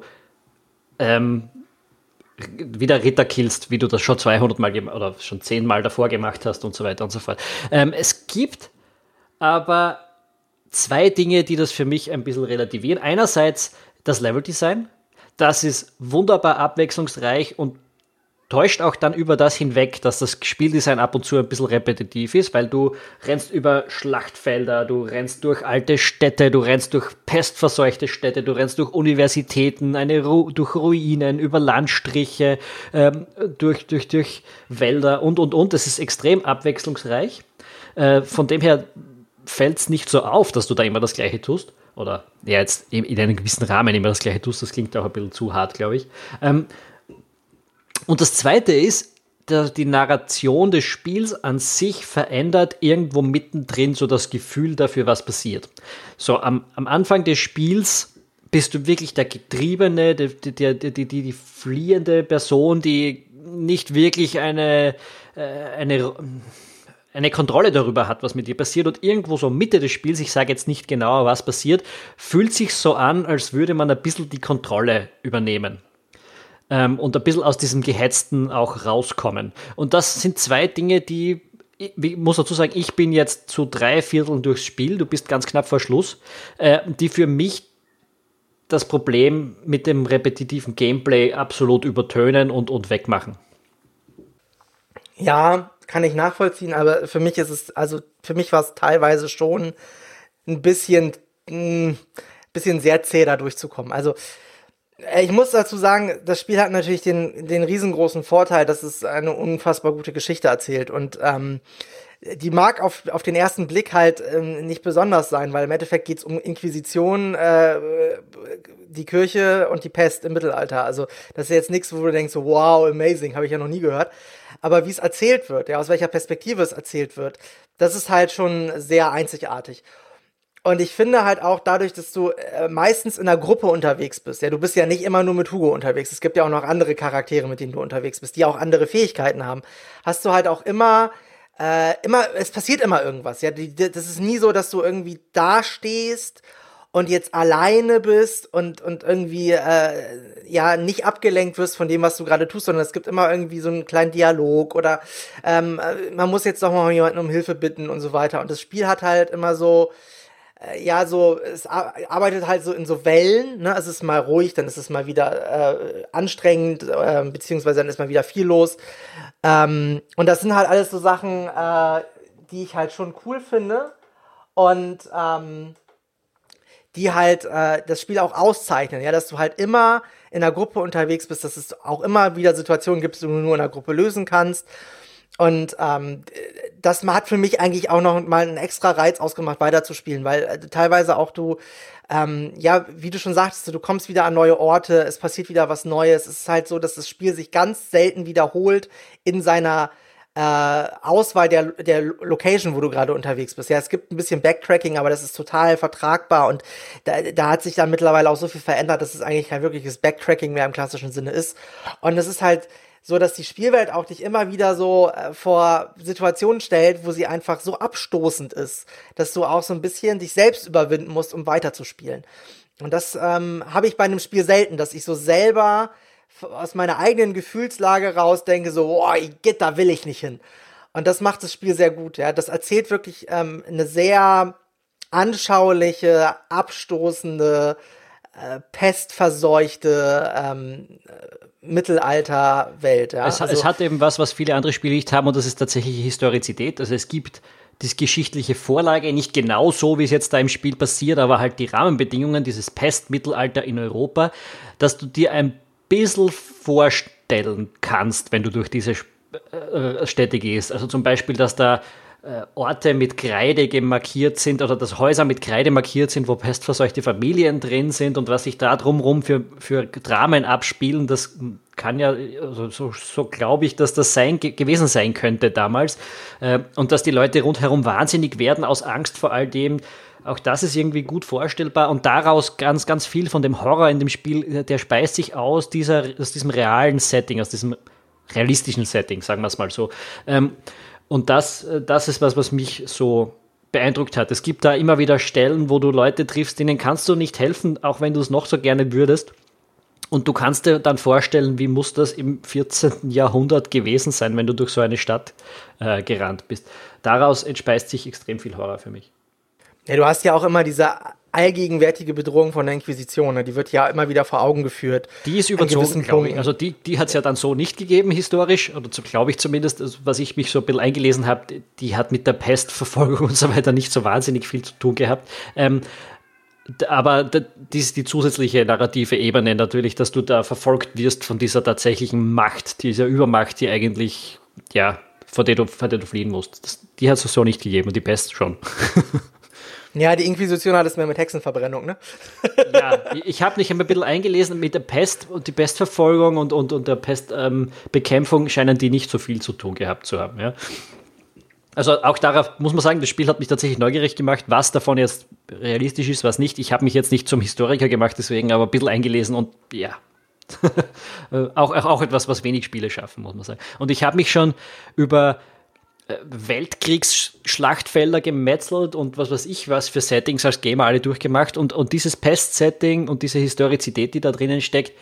ähm, wieder Ritter killst, wie du das schon 200 Mal oder schon 10 Mal davor gemacht hast und so weiter und so fort. Ähm, es gibt aber zwei Dinge, die das für mich ein bisschen relativieren. Einerseits das Level-Design. Das ist wunderbar abwechslungsreich und täuscht auch dann über das hinweg, dass das Spieldesign ab und zu ein bisschen repetitiv ist, weil du rennst über Schlachtfelder, du rennst durch alte Städte, du rennst durch pestverseuchte Städte, du rennst durch Universitäten, eine Ru durch Ruinen, über Landstriche, ähm, durch, durch, durch Wälder und, und, und. Das ist extrem abwechslungsreich. Äh, von dem her fällt es nicht so auf, dass du da immer das Gleiche tust. Oder ja, jetzt in, in einem gewissen Rahmen immer das Gleiche tust. Das klingt auch ein bisschen zu hart, glaube ich. Ähm, und das Zweite ist, dass die Narration des Spiels an sich verändert irgendwo mittendrin so das Gefühl dafür, was passiert. So, am, am Anfang des Spiels bist du wirklich der Getriebene, die, die, die, die, fliehende Person, die nicht wirklich eine, äh, eine, eine Kontrolle darüber hat, was mit dir passiert. Und irgendwo so Mitte des Spiels, ich sage jetzt nicht genauer, was passiert, fühlt sich so an, als würde man ein bisschen die Kontrolle übernehmen ähm, und ein bisschen aus diesem Gehetzten auch rauskommen. Und das sind zwei Dinge, die ich muss dazu sagen, ich bin jetzt zu drei Vierteln durchs Spiel, du bist ganz knapp vor Schluss, äh, die für mich das Problem mit dem repetitiven Gameplay absolut übertönen und, und wegmachen. Ja, kann ich nachvollziehen, aber für mich ist es, also für mich war es teilweise schon ein bisschen, ein bisschen sehr zäh da durchzukommen. Also ich muss dazu sagen, das Spiel hat natürlich den, den riesengroßen Vorteil, dass es eine unfassbar gute Geschichte erzählt. Und ähm, die mag auf, auf den ersten Blick halt ähm, nicht besonders sein, weil im Endeffekt geht's um Inquisition, äh, die Kirche und die Pest im Mittelalter. Also das ist jetzt nichts, wo du denkst, wow, amazing, habe ich ja noch nie gehört. Aber wie es erzählt wird, ja, aus welcher Perspektive es erzählt wird, das ist halt schon sehr einzigartig. Und ich finde halt auch dadurch, dass du äh, meistens in einer Gruppe unterwegs bist, ja, du bist ja nicht immer nur mit Hugo unterwegs. Es gibt ja auch noch andere Charaktere, mit denen du unterwegs bist, die auch andere Fähigkeiten haben. Hast du halt auch immer, äh, immer, es passiert immer irgendwas, ja. Die, das ist nie so, dass du irgendwie dastehst und jetzt alleine bist und, und irgendwie, äh, ja, nicht abgelenkt wirst von dem, was du gerade tust, sondern es gibt immer irgendwie so einen kleinen Dialog oder ähm, äh, man muss jetzt doch mal jemanden um Hilfe bitten und so weiter. Und das Spiel hat halt immer so, ja, so, es arbeitet halt so in so Wellen, ne? Es ist mal ruhig, dann ist es mal wieder äh, anstrengend, äh, beziehungsweise dann ist mal wieder viel los. Ähm, und das sind halt alles so Sachen, äh, die ich halt schon cool finde. Und ähm, die halt äh, das Spiel auch auszeichnen, ja, dass du halt immer in der Gruppe unterwegs bist, dass es auch immer wieder Situationen gibt, die du nur in der Gruppe lösen kannst. Und ähm, das hat für mich eigentlich auch noch mal einen extra Reiz ausgemacht, weiterzuspielen, weil äh, teilweise auch du, ähm, ja, wie du schon sagtest, du kommst wieder an neue Orte, es passiert wieder was Neues. Es ist halt so, dass das Spiel sich ganz selten wiederholt in seiner äh, Auswahl der, der Location, wo du gerade unterwegs bist. Ja, es gibt ein bisschen Backtracking, aber das ist total vertragbar und da, da hat sich dann mittlerweile auch so viel verändert, dass es eigentlich kein wirkliches Backtracking mehr im klassischen Sinne ist. Und es ist halt, so dass die Spielwelt auch dich immer wieder so äh, vor Situationen stellt, wo sie einfach so abstoßend ist, dass du auch so ein bisschen dich selbst überwinden musst, um weiterzuspielen. Und das ähm, habe ich bei einem Spiel selten, dass ich so selber aus meiner eigenen Gefühlslage raus denke, so, boah, geht, da will ich nicht hin. Und das macht das Spiel sehr gut. Ja, das erzählt wirklich ähm, eine sehr anschauliche, abstoßende, äh, pestverseuchte ähm, Mittelalterwelt. Ja? Es, also, es, hat eben was, was viele andere Spiele nicht haben, und das ist tatsächlich Historizität. Also es gibt die geschichtliche Vorlage, nicht genau so, wie es jetzt da im Spiel passiert, aber halt die Rahmenbedingungen, dieses Pestmittelalter in Europa, dass du dir ein bisschen vorstellen kannst, wenn du durch diese äh, Städte gehst. Also zum Beispiel, dass da äh, Orte mit Kreide gemarkiert sind oder dass Häuser mit Kreide markiert sind, wo pestverseuchte Familien drin sind und was sich da drumherum für, für Dramen abspielen, das kann ja, also so, so glaube ich, dass das sein, gewesen sein könnte damals. Äh, und dass die Leute rundherum wahnsinnig werden aus Angst vor all dem. Auch das ist irgendwie gut vorstellbar und daraus ganz, ganz viel von dem Horror in dem Spiel, der speist sich aus, dieser, aus diesem realen Setting, aus diesem realistischen Setting, sagen wir es mal so. Und das, äh, das ist was, was mich so beeindruckt hat. Es gibt da immer wieder Stellen, wo du Leute triffst, denen kannst du nicht helfen, auch wenn du es noch so gerne würdest. Und du kannst dir dann vorstellen, wie muss das im 14. Jahrhundert gewesen sein, wenn du durch so eine Stadt äh, gerannt bist. Daraus entspeist sich extrem viel Horror für mich. Ja, du hast ja auch immer diese allgegenwärtige Bedrohung von der Inquisition. Ne? Die wird ja immer wieder vor Augen geführt. Die ist überzogen, glaube ich. Also die, die hat es ja dann so nicht gegeben, historisch, oder so glaube ich zumindest, also was ich mich so ein bisschen eingelesen habe, die hat mit der Pestverfolgung und so weiter nicht so wahnsinnig viel zu tun gehabt. Ähm, aber die ist die zusätzliche narrative Ebene natürlich, dass du da verfolgt wirst von dieser tatsächlichen Macht, dieser Übermacht, die eigentlich, ja, vor der du, vor der du fliehen musst. Das, die hat es so nicht gegeben und die Pest schon. [LAUGHS] Ja, die Inquisition hat es mehr mit Hexenverbrennung, ne? ja, ich habe mich ein bisschen eingelesen mit der Pest und die Pestverfolgung und, und, und der Pestbekämpfung ähm, scheinen die nicht so viel zu tun gehabt zu haben, ja. Also auch darauf muss man sagen, das Spiel hat mich tatsächlich neugierig gemacht, was davon jetzt realistisch ist, was nicht. Ich habe mich jetzt nicht zum Historiker gemacht, deswegen aber ein bisschen eingelesen und ja. [LAUGHS] auch, auch, auch etwas, was wenig Spiele schaffen, muss man sagen. Und ich habe mich schon über Weltkriegsschlachtfelder gemetzelt und was weiß ich was für Settings als Gamer alle durchgemacht und, und dieses Pest-Setting und diese Historizität, die da drinnen steckt,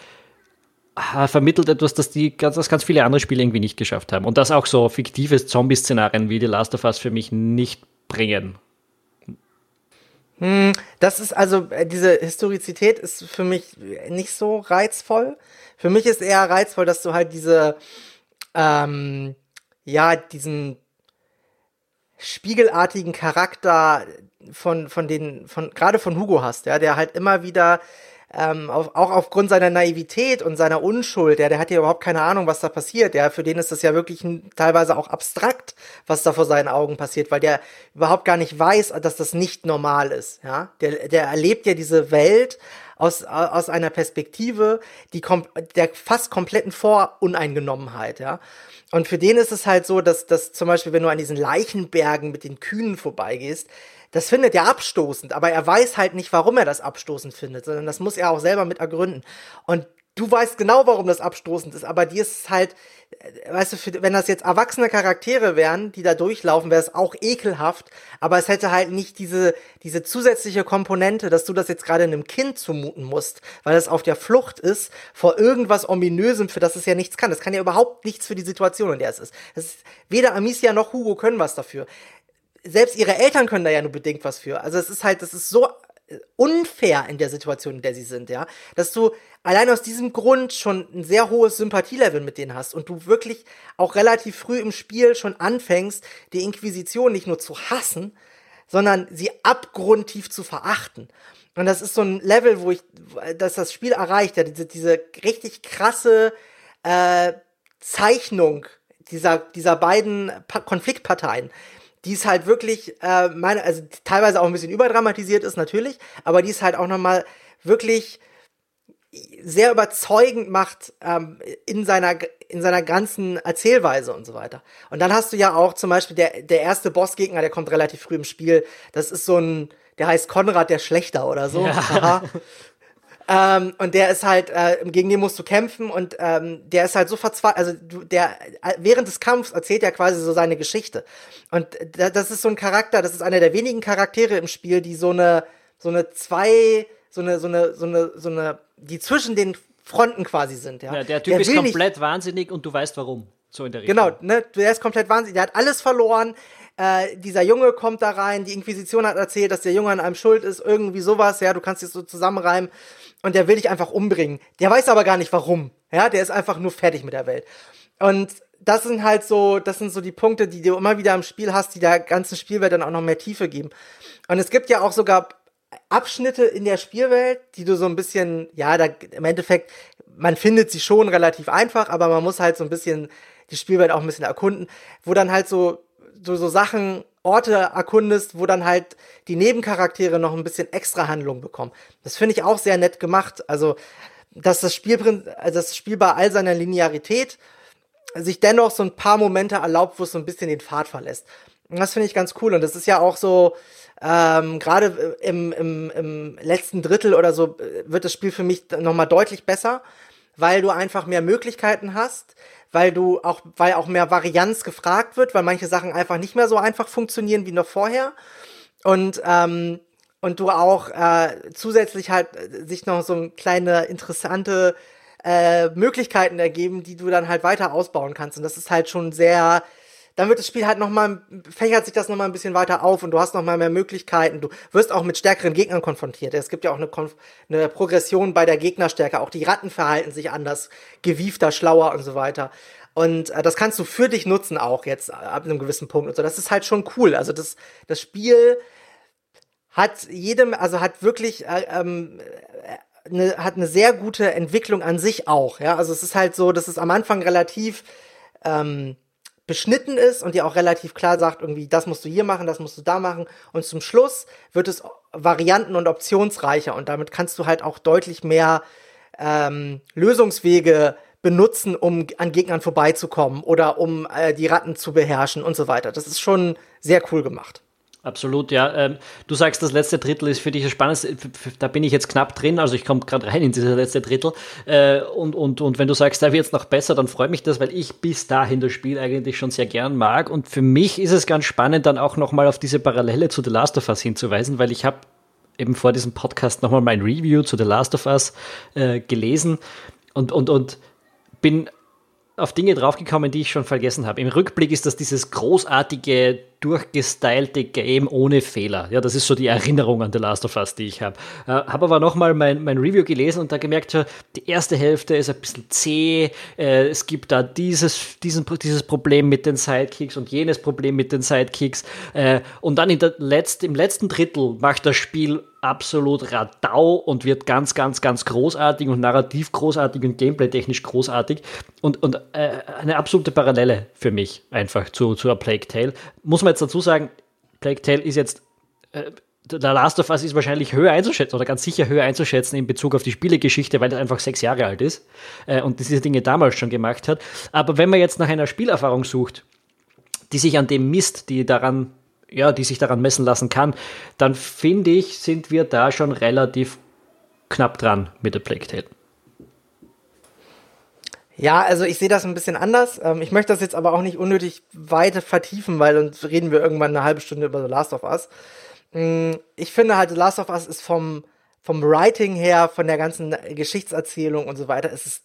vermittelt etwas, das die ganz, das ganz viele andere Spiele irgendwie nicht geschafft haben. Und das auch so fiktive Zombie-Szenarien wie The Last of Us für mich nicht bringen. Hm, das ist also, äh, diese Historizität ist für mich nicht so reizvoll. Für mich ist eher reizvoll, dass du halt diese, ähm, ja, diesen spiegelartigen Charakter von, von den, von, gerade von Hugo hast, ja, der halt immer wieder ähm, auf, auch aufgrund seiner Naivität und seiner Unschuld, ja, der hat ja überhaupt keine Ahnung, was da passiert. Ja, für den ist das ja wirklich teilweise auch abstrakt, was da vor seinen Augen passiert, weil der überhaupt gar nicht weiß, dass das nicht normal ist. Ja, der, der erlebt ja diese Welt aus, aus einer Perspektive, die kom der fast kompletten Voruneingenommenheit. Ja, und für den ist es halt so, dass, dass zum Beispiel, wenn du an diesen Leichenbergen mit den Kühen vorbeigehst, das findet er abstoßend, aber er weiß halt nicht, warum er das abstoßend findet, sondern das muss er auch selber mit ergründen. Und du weißt genau, warum das abstoßend ist, aber dir ist halt, äh, weißt du, wenn das jetzt erwachsene Charaktere wären, die da durchlaufen, wäre es auch ekelhaft, aber es hätte halt nicht diese, diese zusätzliche Komponente, dass du das jetzt gerade einem Kind zumuten musst, weil es auf der Flucht ist vor irgendwas Ominösem, für das es ja nichts kann. Das kann ja überhaupt nichts für die Situation, in der es ist. ist weder Amicia noch Hugo können was dafür selbst ihre Eltern können da ja nur bedingt was für. Also es ist halt, das ist so unfair in der Situation, in der sie sind, ja, dass du allein aus diesem Grund schon ein sehr hohes Sympathielevel mit denen hast und du wirklich auch relativ früh im Spiel schon anfängst, die Inquisition nicht nur zu hassen, sondern sie abgrundtief zu verachten. Und das ist so ein Level, wo ich, dass das Spiel erreicht, ja, diese, diese richtig krasse äh, Zeichnung dieser, dieser beiden pa Konfliktparteien, die ist halt wirklich, äh, meine, also teilweise auch ein bisschen überdramatisiert ist natürlich, aber die ist halt auch nochmal wirklich sehr überzeugend macht ähm, in seiner in seiner ganzen Erzählweise und so weiter. Und dann hast du ja auch zum Beispiel der der erste Bossgegner, der kommt relativ früh im Spiel. Das ist so ein, der heißt Konrad der Schlechter oder so. Ja. [LAUGHS] Ähm, und der ist halt, äh, gegen den musst du kämpfen und ähm, der ist halt so verzweifelt, also du, der, äh, während des Kampfs erzählt er quasi so seine Geschichte. Und das ist so ein Charakter, das ist einer der wenigen Charaktere im Spiel, die so eine, so eine zwei, so eine, so eine, so eine, so eine, die zwischen den Fronten quasi sind, ja. ja der Typ der ist komplett wahnsinnig und du weißt warum. So in der Richtung. Genau, ne, der ist komplett wahnsinnig, der hat alles verloren, äh, dieser Junge kommt da rein, die Inquisition hat erzählt, dass der Junge an einem schuld ist, irgendwie sowas, ja, du kannst es so zusammenreimen und der will dich einfach umbringen. Der weiß aber gar nicht warum. Ja, der ist einfach nur fertig mit der Welt. Und das sind halt so, das sind so die Punkte, die du immer wieder im Spiel hast, die der ganzen Spielwelt dann auch noch mehr Tiefe geben. Und es gibt ja auch sogar Abschnitte in der Spielwelt, die du so ein bisschen, ja, da im Endeffekt, man findet sie schon relativ einfach, aber man muss halt so ein bisschen die Spielwelt auch ein bisschen erkunden, wo dann halt so, so, so Sachen Orte erkundest, wo dann halt die Nebencharaktere noch ein bisschen extra Handlung bekommen. Das finde ich auch sehr nett gemacht. Also, dass das Spiel, also das Spiel bei all seiner Linearität sich dennoch so ein paar Momente erlaubt, wo es so ein bisschen den Pfad verlässt. Und das finde ich ganz cool. Und das ist ja auch so, ähm, gerade im, im, im letzten Drittel oder so äh, wird das Spiel für mich nochmal deutlich besser, weil du einfach mehr Möglichkeiten hast, weil du auch, weil auch mehr Varianz gefragt wird, weil manche Sachen einfach nicht mehr so einfach funktionieren wie noch vorher. Und, ähm, und du auch äh, zusätzlich halt äh, sich noch so kleine interessante äh, Möglichkeiten ergeben, die du dann halt weiter ausbauen kannst. Und das ist halt schon sehr, dann wird das Spiel halt nochmal, fächert sich das nochmal ein bisschen weiter auf und du hast nochmal mehr Möglichkeiten. Du wirst auch mit stärkeren Gegnern konfrontiert. Es gibt ja auch eine, Konf eine Progression bei der Gegnerstärke. Auch die Ratten verhalten sich anders, gewiefter, schlauer und so weiter. Und äh, das kannst du für dich nutzen auch jetzt ab einem gewissen Punkt und so. Das ist halt schon cool. Also das, das Spiel hat jedem, also hat wirklich äh, ähm, eine, hat eine sehr gute Entwicklung an sich auch. Ja, also es ist halt so, dass es am Anfang relativ ähm, beschnitten ist und dir auch relativ klar sagt, irgendwie, das musst du hier machen, das musst du da machen. Und zum Schluss wird es varianten- und optionsreicher und damit kannst du halt auch deutlich mehr ähm, Lösungswege benutzen, um an Gegnern vorbeizukommen oder um äh, die Ratten zu beherrschen und so weiter. Das ist schon sehr cool gemacht. Absolut, ja. Ähm, du sagst, das letzte Drittel ist für dich das Spannendste. Da bin ich jetzt knapp drin, also ich komme gerade rein in dieses letzte Drittel. Äh, und, und, und wenn du sagst, da wird es noch besser, dann freut mich das, weil ich bis dahin das Spiel eigentlich schon sehr gern mag. Und für mich ist es ganz spannend, dann auch nochmal auf diese Parallele zu The Last of Us hinzuweisen, weil ich habe eben vor diesem Podcast nochmal mein Review zu The Last of Us äh, gelesen und, und, und bin auf Dinge draufgekommen, die ich schon vergessen habe. Im Rückblick ist das dieses großartige, durchgestylte Game ohne Fehler. Ja, das ist so die Erinnerung an The Last of Us, die ich habe. Äh, habe aber nochmal mein, mein Review gelesen und da gemerkt, die erste Hälfte ist ein bisschen zäh. Äh, es gibt da dieses, diesen, dieses Problem mit den Sidekicks und jenes Problem mit den Sidekicks. Äh, und dann Letzt, im letzten Drittel macht das Spiel absolut radau und wird ganz, ganz, ganz großartig und narrativ großartig und gameplay-technisch großartig. Und, und äh, eine absolute Parallele für mich einfach zu, zu A Plague Tale. Muss man jetzt dazu sagen, Plague Tale ist jetzt. Äh, The Last of Us ist wahrscheinlich höher einzuschätzen oder ganz sicher höher einzuschätzen in Bezug auf die Spielegeschichte, weil er einfach sechs Jahre alt ist äh, und diese Dinge damals schon gemacht hat. Aber wenn man jetzt nach einer Spielerfahrung sucht, die sich an dem misst, die daran ja, die sich daran messen lassen kann, dann finde ich, sind wir da schon relativ knapp dran mit der Plague Tale. Ja, also ich sehe das ein bisschen anders. Ähm, ich möchte das jetzt aber auch nicht unnötig weiter vertiefen, weil dann reden wir irgendwann eine halbe Stunde über The Last of Us. Mm, ich finde halt, The Last of Us ist vom, vom Writing her, von der ganzen Geschichtserzählung und so weiter, ist es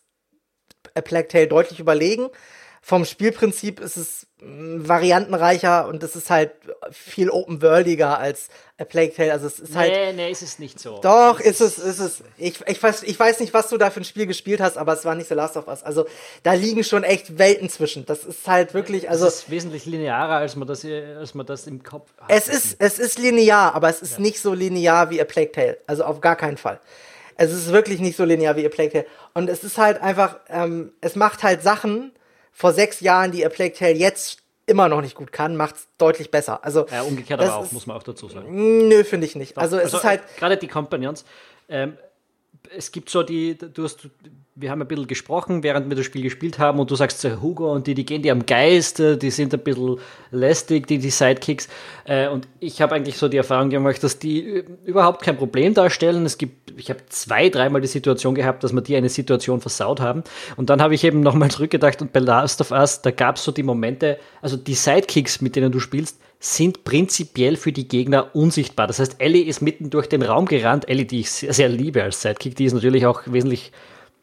A Plague Tale deutlich überlegen. Vom Spielprinzip ist es variantenreicher und es ist halt viel open-worldiger als A Plague Tale. Also es ist halt. Nee, nee, ist es nicht so. Doch, ist es, ist es. Ich, ich, weiß, ich weiß nicht, was du da für ein Spiel gespielt hast, aber es war nicht The Last of Us. Also da liegen schon echt Welten zwischen. Das ist halt wirklich, also. Es ist wesentlich linearer, als man das, als man das im Kopf hat. Es ist, es ist linear, aber es ist ja. nicht so linear wie A Plague Tale. Also auf gar keinen Fall. Es ist wirklich nicht so linear wie A Plague Tale. Und es ist halt einfach, ähm, es macht halt Sachen, vor sechs Jahren, die A Plague Tale jetzt immer noch nicht gut kann, macht es deutlich besser. Also, ja, umgekehrt aber auch, ist, muss man auch dazu sagen. Nö, finde ich nicht. Doch, also, es also, ist halt. Gerade die Companions. Ähm, es gibt so die, du hast, wir haben ein bisschen gesprochen, während wir das Spiel gespielt haben und du sagst, Hugo und die, die gehen dir am Geist, die sind ein bisschen lästig, die, die Sidekicks. Äh, und ich habe eigentlich so die Erfahrung gemacht, dass die überhaupt kein Problem darstellen. Es gibt, ich habe zwei, dreimal die Situation gehabt, dass wir die eine Situation versaut haben. Und dann habe ich eben nochmal [LAUGHS] zurückgedacht und bei Last of Us, da gab es so die Momente, also die Sidekicks, mit denen du spielst, sind prinzipiell für die Gegner unsichtbar. Das heißt, Ellie ist mitten durch den Raum gerannt. Ellie, die ich sehr, sehr liebe als Sidekick, die ist natürlich auch wesentlich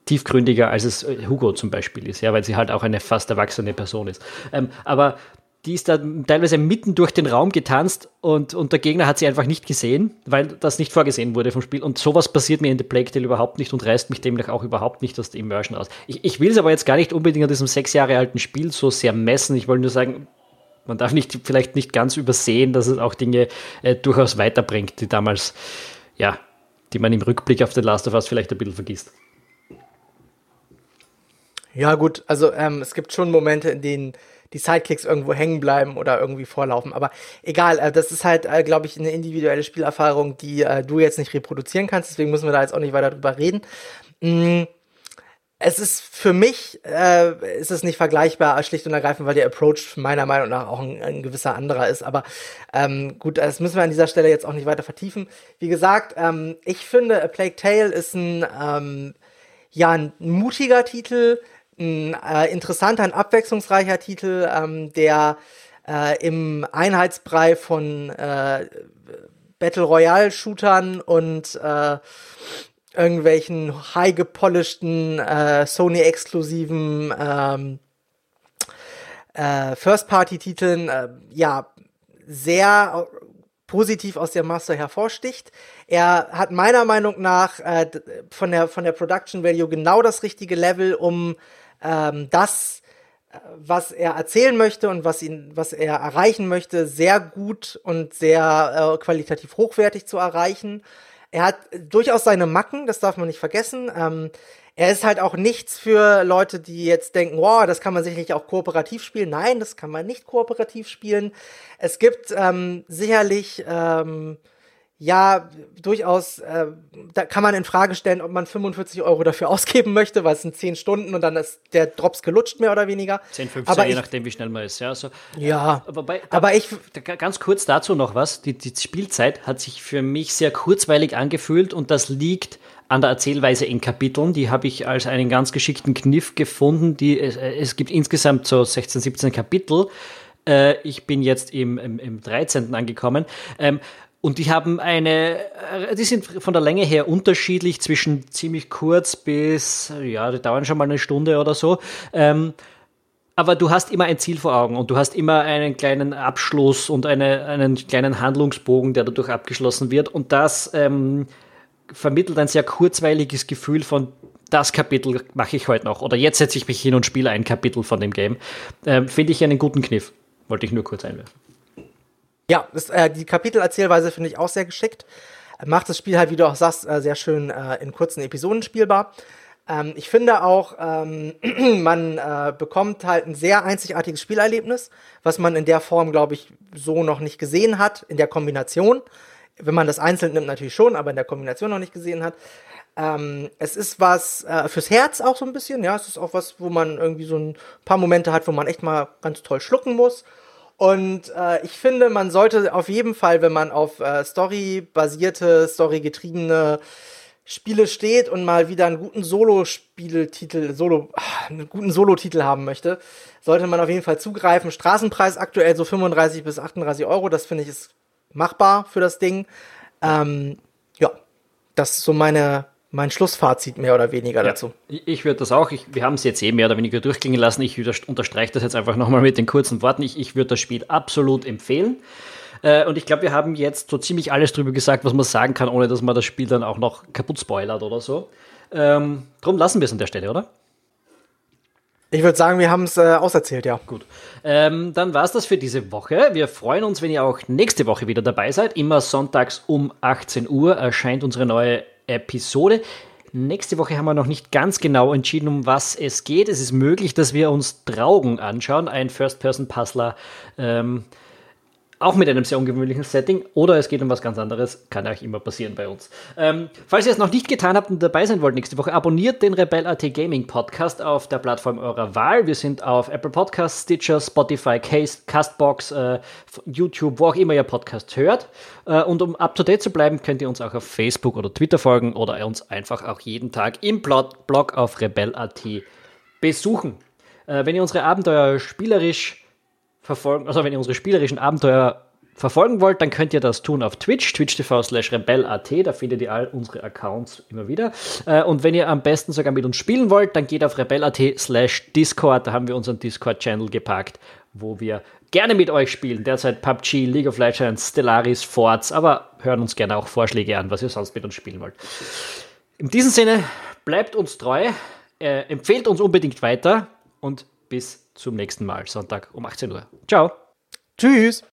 tiefgründiger, als es äh, Hugo zum Beispiel ist, ja, weil sie halt auch eine fast erwachsene Person ist. Ähm, aber die ist da teilweise mitten durch den Raum getanzt und, und der Gegner hat sie einfach nicht gesehen, weil das nicht vorgesehen wurde vom Spiel. Und sowas passiert mir in The Plague Tale überhaupt nicht und reißt mich demnach auch überhaupt nicht aus der Immersion aus. Ich, ich will es aber jetzt gar nicht unbedingt an diesem sechs Jahre alten Spiel so sehr messen. Ich wollte nur sagen, man darf nicht, vielleicht nicht ganz übersehen, dass es auch Dinge äh, durchaus weiterbringt, die damals, ja, die man im Rückblick auf The Last of Us vielleicht ein bisschen vergisst. Ja, gut, also ähm, es gibt schon Momente, in denen die Sidekicks irgendwo hängen bleiben oder irgendwie vorlaufen. Aber egal, äh, das ist halt, äh, glaube ich, eine individuelle Spielerfahrung, die äh, du jetzt nicht reproduzieren kannst. Deswegen müssen wir da jetzt auch nicht weiter drüber reden. Mhm es ist für mich äh, ist es nicht vergleichbar, schlicht und ergreifend, weil der Approach meiner Meinung nach auch ein, ein gewisser anderer ist. Aber ähm, gut, das müssen wir an dieser Stelle jetzt auch nicht weiter vertiefen. Wie gesagt, ähm, ich finde, A Plague Tale ist ein ähm, ja ein mutiger Titel, ein äh, interessanter, ein abwechslungsreicher Titel, ähm, der äh, im Einheitsbrei von äh, Battle Royale Shootern und äh, irgendwelchen high gepolisheden äh, Sony-exklusiven ähm, äh, First-Party-Titeln äh, ja sehr positiv aus der Master hervorsticht. Er hat meiner Meinung nach äh, von der von der Production Value genau das richtige Level, um ähm, das äh, was er erzählen möchte und was ihn, was er erreichen möchte, sehr gut und sehr äh, qualitativ hochwertig zu erreichen. Er hat durchaus seine Macken, das darf man nicht vergessen. Ähm, er ist halt auch nichts für Leute, die jetzt denken, wow, das kann man sicherlich auch kooperativ spielen. Nein, das kann man nicht kooperativ spielen. Es gibt ähm, sicherlich ähm, ja, durchaus, äh, da kann man in Frage stellen, ob man 45 Euro dafür [LAUGHS] ausgeben möchte, weil es sind 10 Stunden und dann ist der Drops gelutscht, mehr oder weniger. 10, 15, aber je ich, nachdem, wie schnell man ist. Ja, also, ja äh, wobei, aber ich. Ganz kurz dazu noch was. Die, die Spielzeit hat sich für mich sehr kurzweilig angefühlt und das liegt an der Erzählweise in Kapiteln. Die habe ich als einen ganz geschickten Kniff gefunden. Die, es, es gibt insgesamt so 16, 17 Kapitel. Äh, ich bin jetzt im, im, im 13. angekommen. Ähm, und die haben eine, äh, die sind von der Länge her unterschiedlich zwischen ziemlich kurz bis, ja, die dauern schon mal eine Stunde oder so. Ähm, aber du hast immer ein Ziel vor Augen und du hast immer einen kleinen Abschluss und eine, einen kleinen Handlungsbogen, der dadurch abgeschlossen wird. Und das ähm, vermittelt ein sehr kurzweiliges Gefühl von, das Kapitel mache ich heute noch. Oder jetzt setze ich mich hin und spiele ein Kapitel von dem Game. Ähm, Finde ich einen guten Kniff. Wollte ich nur kurz einwerfen. Ja, das, äh, die Kapitelerzählweise finde ich auch sehr geschickt. Macht das Spiel halt, wie du auch sagst, äh, sehr schön äh, in kurzen Episoden spielbar. Ähm, ich finde auch, ähm, [CLEARS THROAT] man äh, bekommt halt ein sehr einzigartiges Spielerlebnis, was man in der Form, glaube ich, so noch nicht gesehen hat, in der Kombination. Wenn man das einzeln nimmt, natürlich schon, aber in der Kombination noch nicht gesehen hat. Ähm, es ist was äh, fürs Herz auch so ein bisschen, ja. Es ist auch was, wo man irgendwie so ein paar Momente hat, wo man echt mal ganz toll schlucken muss. Und äh, ich finde, man sollte auf jeden Fall, wenn man auf äh, Story-basierte, Story-getriebene Spiele steht und mal wieder einen guten Solo-Spieltitel, Solo, einen guten Solo-Titel haben möchte, sollte man auf jeden Fall zugreifen. Straßenpreis aktuell so 35 bis 38 Euro, das finde ich ist machbar für das Ding. Ähm, ja, das ist so meine mein Schlussfazit mehr oder weniger ja, dazu. Ich würde das auch, ich, wir haben es jetzt eh mehr oder weniger durchklingen lassen. Ich unterstreiche das jetzt einfach nochmal mit den kurzen Worten. Ich, ich würde das Spiel absolut empfehlen. Äh, und ich glaube, wir haben jetzt so ziemlich alles drüber gesagt, was man sagen kann, ohne dass man das Spiel dann auch noch kaputt spoilert oder so. Ähm, drum lassen wir es an der Stelle, oder? Ich würde sagen, wir haben es äh, auserzählt, ja. Gut. Ähm, dann war es das für diese Woche. Wir freuen uns, wenn ihr auch nächste Woche wieder dabei seid. Immer sonntags um 18 Uhr erscheint unsere neue Episode. Nächste Woche haben wir noch nicht ganz genau entschieden, um was es geht. Es ist möglich, dass wir uns Draugen anschauen, ein First-Person-Puzzler. Ähm, auch mit einem sehr ungewöhnlichen Setting oder es geht um was ganz anderes, kann euch immer passieren bei uns. Ähm, falls ihr es noch nicht getan habt und dabei sein wollt nächste Woche, abonniert den Rebel.at Gaming Podcast auf der Plattform eurer Wahl. Wir sind auf Apple Podcasts, Stitcher, Spotify, Case, Castbox, äh, YouTube, wo auch immer ihr Podcast hört. Äh, und um up to date zu bleiben, könnt ihr uns auch auf Facebook oder Twitter folgen oder uns einfach auch jeden Tag im Blog auf Rebel.at besuchen. Äh, wenn ihr unsere Abenteuer spielerisch verfolgen, also wenn ihr unsere spielerischen Abenteuer verfolgen wollt, dann könnt ihr das tun auf Twitch, twitch.tv slash rebel.at, da findet ihr all unsere Accounts immer wieder. Äh, und wenn ihr am besten sogar mit uns spielen wollt, dann geht auf rebel.at slash Discord, da haben wir unseren Discord-Channel gepackt, wo wir gerne mit euch spielen. Derzeit PUBG, League of Legends, Stellaris, Forts, aber hören uns gerne auch Vorschläge an, was ihr sonst mit uns spielen wollt. In diesem Sinne, bleibt uns treu, äh, empfehlt uns unbedingt weiter und bis zum nächsten Mal, Sonntag um 18 Uhr. Ciao. Tschüss.